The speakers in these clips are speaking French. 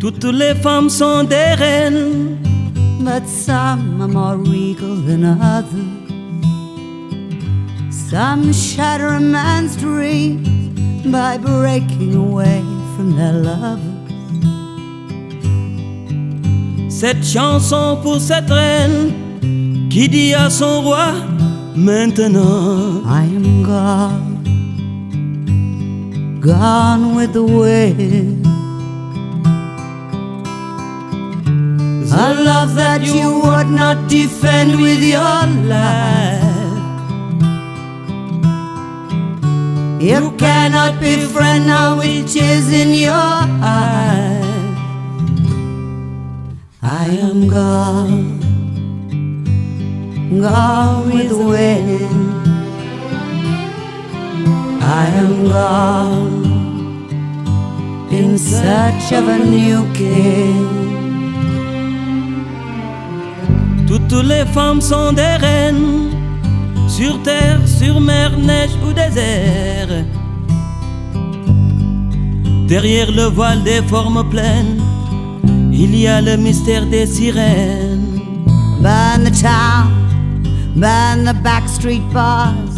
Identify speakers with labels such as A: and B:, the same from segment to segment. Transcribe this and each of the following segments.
A: Toutes les femmes sont des reines,
B: but some are more regal than others. Some shatter a man's dreams by breaking away from their lovers.
A: Cette chanson pour cette reine qui dit à son roi maintenant
B: I am gone, gone with the wind. A love that you would not defend with your life. You cannot befriend now which is in your eyes. I am gone, gone with the wind. I am gone in search of a new king.
A: Toutes les femmes sont des reines, sur terre, sur mer, neige ou désert. Derrière le voile des formes pleines, il y a le mystère des sirènes.
B: Burn the town, burn the backstreet bars,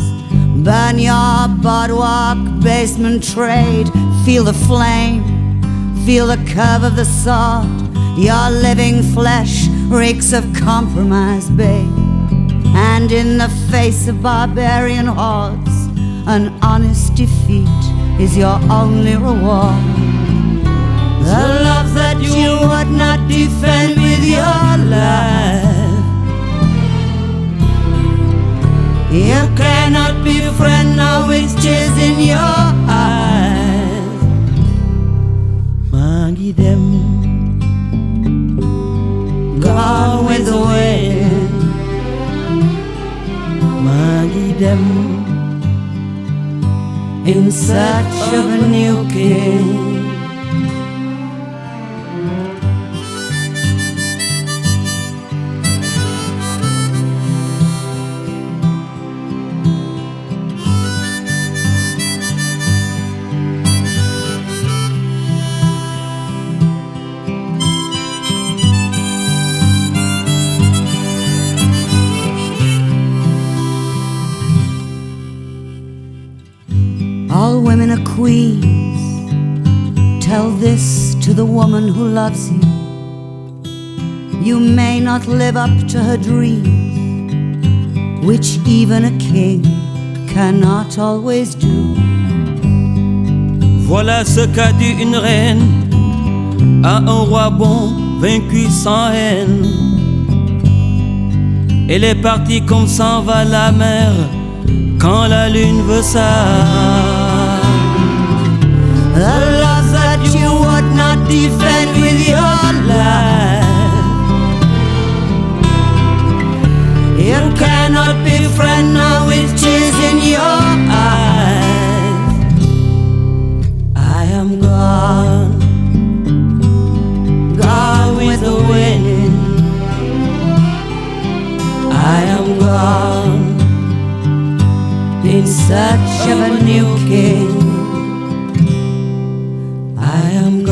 B: burn your boardwalk, basement trade. Feel the flame, feel the curve of the sword. Your living flesh reeks of compromise, babe. And in the face of barbarian hordes, an honest defeat is your only reward. The love that you would not defend him in search of a new king. All women are queens. Tell this to the woman who loves you. You may not live up to her dreams, which even a king cannot always do.
A: voilà ce qu'a dit une reine à un roi bon, vaincu sans haine. Elle est partie comme s'en va la mer quand la lune veut ça.
B: The love that you would not defend with your life. You cannot now which is in your eyes. I am with. I am gone in search of a new king. I am going